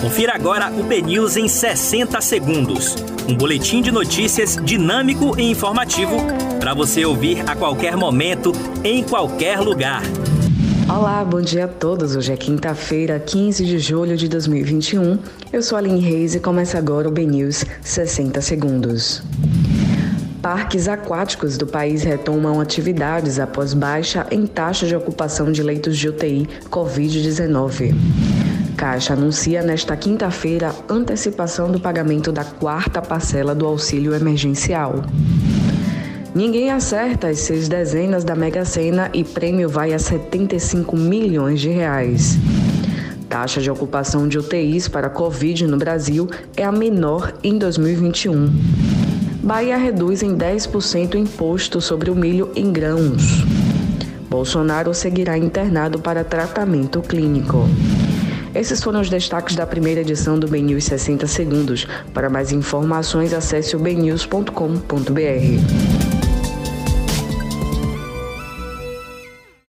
Confira agora o BNews em 60 segundos. Um boletim de notícias dinâmico e informativo para você ouvir a qualquer momento, em qualquer lugar. Olá, bom dia a todos. Hoje é quinta-feira, 15 de julho de 2021. Eu sou Aline Reis e começa agora o BNews 60 segundos. Parques aquáticos do país retomam atividades após baixa em taxa de ocupação de leitos de UTI Covid-19. Caixa anuncia nesta quinta-feira antecipação do pagamento da quarta parcela do auxílio emergencial. Ninguém acerta as seis dezenas da Mega Sena e prêmio vai a 75 milhões de reais. Taxa de ocupação de UTIs para Covid no Brasil é a menor em 2021. Bahia reduz em 10% o imposto sobre o milho em grãos. Bolsonaro seguirá internado para tratamento clínico. Esses foram os destaques da primeira edição do BNews 60 Segundos. Para mais informações, acesse o bnews.com.br.